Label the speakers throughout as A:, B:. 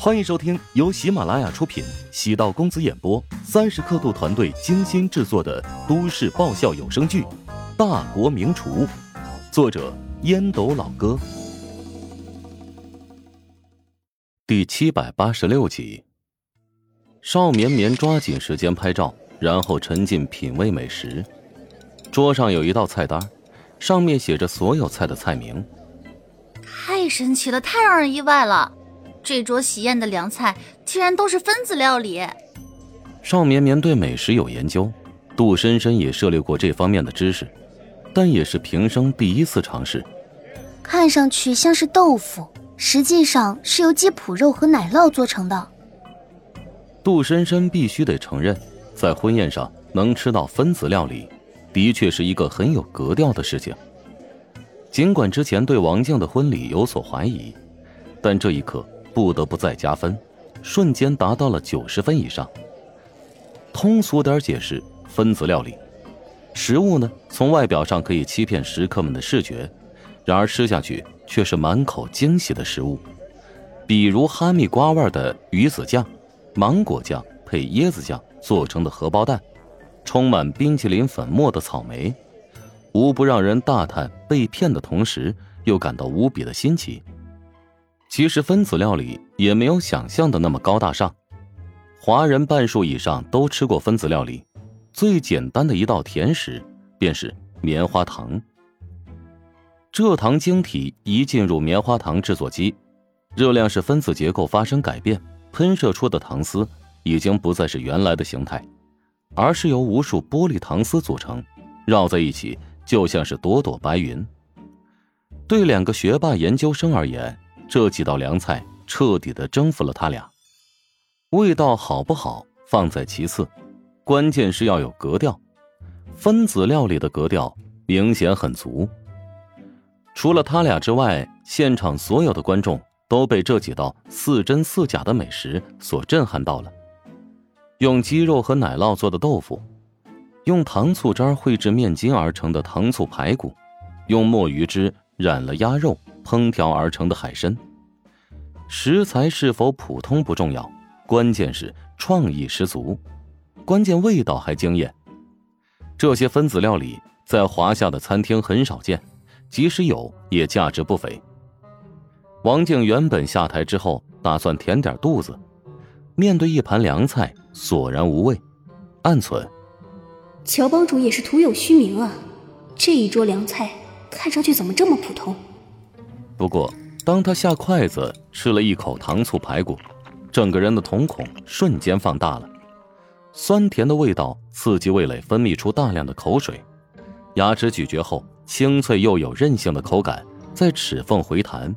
A: 欢迎收听由喜马拉雅出品、喜道公子演播、三十刻度团队精心制作的都市爆笑有声剧《大国名厨》，作者烟斗老哥，第七百八十六集。邵绵绵抓紧时间拍照，然后沉浸品味美食。桌上有一道菜单，上面写着所有菜的菜名。
B: 太神奇了，太让人意外了！这桌喜宴的凉菜竟然都是分子料理。
A: 邵绵绵对美食有研究，杜深深也涉猎过这方面的知识，但也是平生第一次尝试。
C: 看上去像是豆腐，实际上是由鸡脯肉和奶酪做成的。
A: 杜深深必须得承认，在婚宴上能吃到分子料理，的确是一个很有格调的事情。尽管之前对王静的婚礼有所怀疑，但这一刻。不得不再加分，瞬间达到了九十分以上。通俗点解释，分子料理，食物呢从外表上可以欺骗食客们的视觉，然而吃下去却是满口惊喜的食物。比如哈密瓜味的鱼子酱，芒果酱配椰子酱做成的荷包蛋，充满冰淇淋粉末的草莓，无不让人大叹被骗的同时又感到无比的新奇。其实分子料理也没有想象的那么高大上，华人半数以上都吃过分子料理。最简单的一道甜食便是棉花糖。蔗糖晶体一进入棉花糖制作机，热量是分子结构发生改变，喷射出的糖丝已经不再是原来的形态，而是由无数玻璃糖丝组成，绕在一起就像是朵朵白云。对两个学霸研究生而言。这几道凉菜彻底的征服了他俩，味道好不好放在其次，关键是要有格调。分子料理的格调明显很足。除了他俩之外，现场所有的观众都被这几道似真似假的美食所震撼到了。用鸡肉和奶酪做的豆腐，用糖醋渣绘制面筋而成的糖醋排骨，用墨鱼汁染了鸭肉。烹调而成的海参，食材是否普通不重要，关键是创意十足，关键味道还惊艳。这些分子料理在华夏的餐厅很少见，即使有也价值不菲。王静原本下台之后打算填点肚子，面对一盘凉菜索然无味，暗存：
D: 乔帮主也是徒有虚名啊，这一桌凉菜看上去怎么这么普通？
A: 不过，当他下筷子吃了一口糖醋排骨，整个人的瞳孔瞬间放大了，酸甜的味道刺激味蕾分泌出大量的口水，牙齿咀嚼后，清脆又有韧性的口感在齿缝回弹，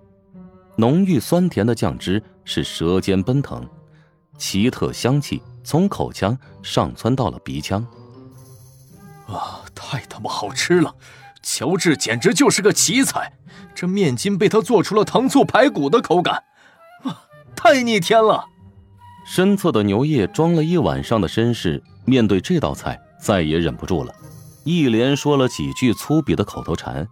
A: 浓郁酸甜的酱汁是舌尖奔腾，奇特香气从口腔上窜到了鼻腔。
E: 啊，太他妈好吃了！乔治简直就是个奇才。这面筋被他做出了糖醋排骨的口感，啊，太逆天了！
A: 身侧的牛叶装了一晚上的绅士，面对这道菜再也忍不住了，一连说了几句粗鄙的口头禅。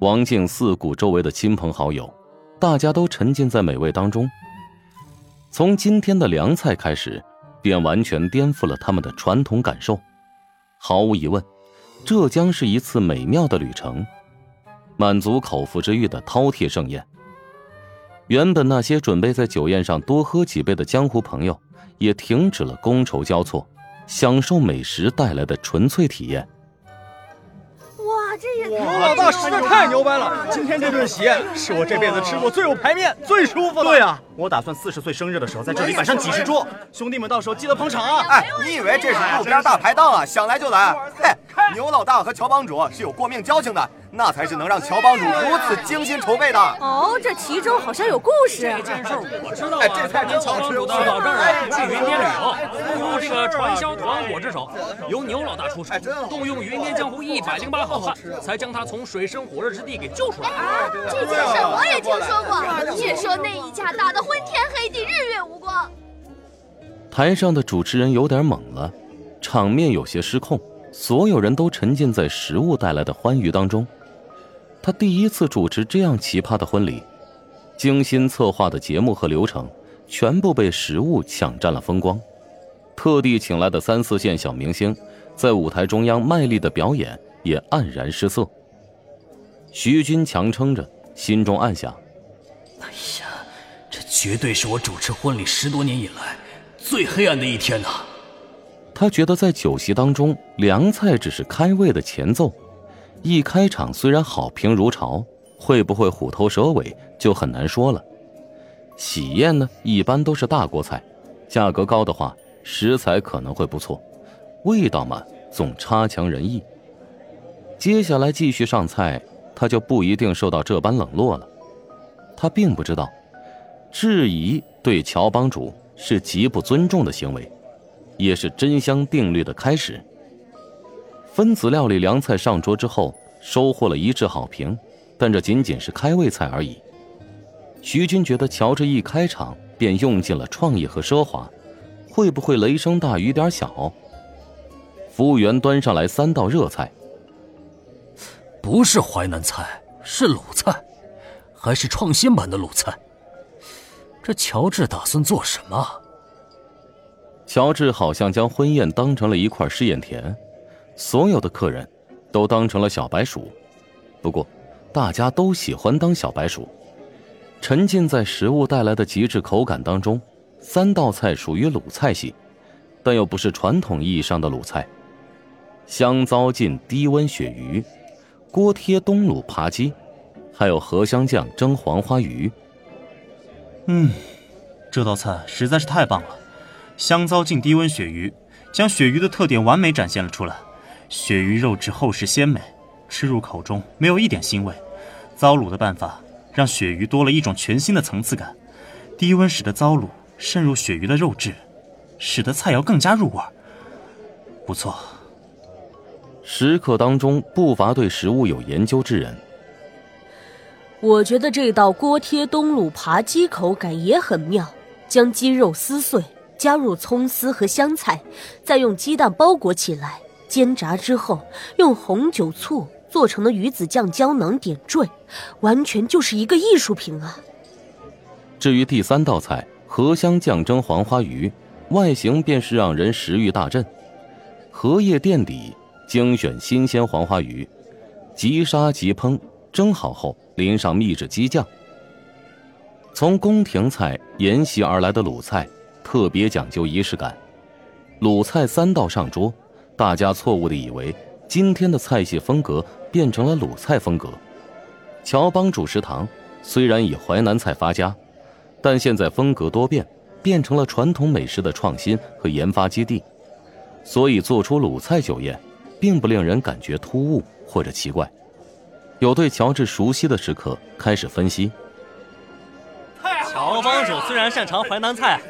A: 王静四顾周围的亲朋好友，大家都沉浸在美味当中。从今天的凉菜开始，便完全颠覆了他们的传统感受。毫无疑问，这将是一次美妙的旅程。满足口腹之欲的饕餮盛宴。原本那些准备在酒宴上多喝几杯的江湖朋友，也停止了觥筹交错，享受美食带来的纯粹体验。
F: 哇，这也
G: 牛老大实在太牛掰了！今天这顿席是我这辈子吃过最有排面、最舒服的。
H: 对啊，我打算四十岁生日的时候在这里摆上几十桌，兄弟们到时候记得捧场啊！
I: 哎，你以为这是路边大排档啊？想来就来。嘿，牛老大和乔帮主是有过命交情的。那才是能让乔帮主如此精心筹备的
F: 哦。这其中好像有故事。
J: 这件事我知道。哎，
I: 这菜真好吃。
J: 到这儿去云巅旅游，不如这个传销团伙之手，由牛老大出手，动用云巅江湖一百零八好汉，才将他从水深火热之地给救出来。
F: 啊，这件事我也听说过。据说那一架打得昏天黑地，日月无光。
A: 台上的主持人有点懵了，场面有些失控，所有人都沉浸在食物带来的欢愉当中。他第一次主持这样奇葩的婚礼，精心策划的节目和流程全部被食物抢占了风光。特地请来的三四线小明星，在舞台中央卖力的表演也黯然失色。徐军强撑着，心中暗想：“
K: 哎呀，这绝对是我主持婚礼十多年以来最黑暗的一天呐！”
A: 他觉得在酒席当中，凉菜只是开胃的前奏，一开场虽然好评如潮，会不会虎头蛇尾就很难说了。喜宴呢，一般都是大锅菜，价格高的话，食材可能会不错，味道嘛，总差强人意。接下来继续上菜，他就不一定受到这般冷落了。他并不知道，质疑对乔帮主是极不尊重的行为。也是真香定律的开始。分子料理凉菜上桌之后，收获了一致好评，但这仅仅是开胃菜而已。徐军觉得乔治一开场便用尽了创意和奢华，会不会雷声大雨点小？服务员端上来三道热菜，
K: 不是淮南菜，是鲁菜，还是创新版的鲁菜。这乔治打算做什么？
A: 乔治好像将婚宴当成了一块试验田，所有的客人都当成了小白鼠。不过，大家都喜欢当小白鼠，沉浸在食物带来的极致口感当中。三道菜属于鲁菜系，但又不是传统意义上的鲁菜：香糟浸低温鳕鱼、锅贴冬卤扒鸡，还有荷香酱蒸黄花鱼。
H: 嗯，这道菜实在是太棒了。香糟浸低温鳕鱼，将鳕鱼的特点完美展现了出来。鳕鱼肉质厚实鲜美，吃入口中没有一点腥味。糟卤的办法让鳕鱼多了一种全新的层次感。低温使得糟卤渗入鳕鱼的肉质，使得菜肴更加入味。不错。
A: 食客当中不乏对食物有研究之人。
L: 我觉得这道锅贴冬卤扒鸡口感也很妙，将鸡肉撕碎。加入葱丝和香菜，再用鸡蛋包裹起来煎炸之后，用红酒醋做成的鱼子酱胶囊点缀，完全就是一个艺术品啊！
A: 至于第三道菜荷香酱蒸黄花鱼，外形便是让人食欲大振。荷叶垫底，精选新鲜黄花鱼，即杀即烹，蒸好后淋上秘制鸡酱。从宫廷菜沿袭而来的鲁菜。特别讲究仪式感，鲁菜三道上桌，大家错误的以为今天的菜系风格变成了鲁菜风格。乔帮主食堂虽然以淮南菜发家，但现在风格多变，变成了传统美食的创新和研发基地，所以做出鲁菜酒宴，并不令人感觉突兀或者奇怪。有对乔治熟悉的食客开始分析：
M: 乔帮主虽然擅长淮南菜。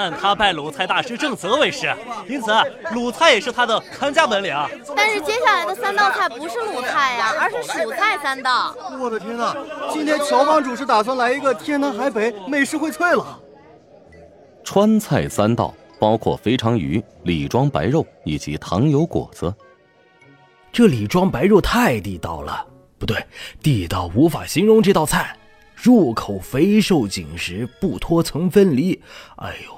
M: 但他拜鲁菜大师郑泽为师，因此鲁菜也是他的看家本领。
F: 但是接下来的三道菜不是鲁菜呀，而是蜀菜三道。
G: 我的天哪！今天乔帮主是打算来一个天南海北美食荟萃了。
A: 川菜三道包括肥肠鱼、李庄白肉以及糖油果子。
N: 这李庄白肉太地道了，不对，地道无法形容这道菜，入口肥瘦紧实，不脱层分离。哎呦！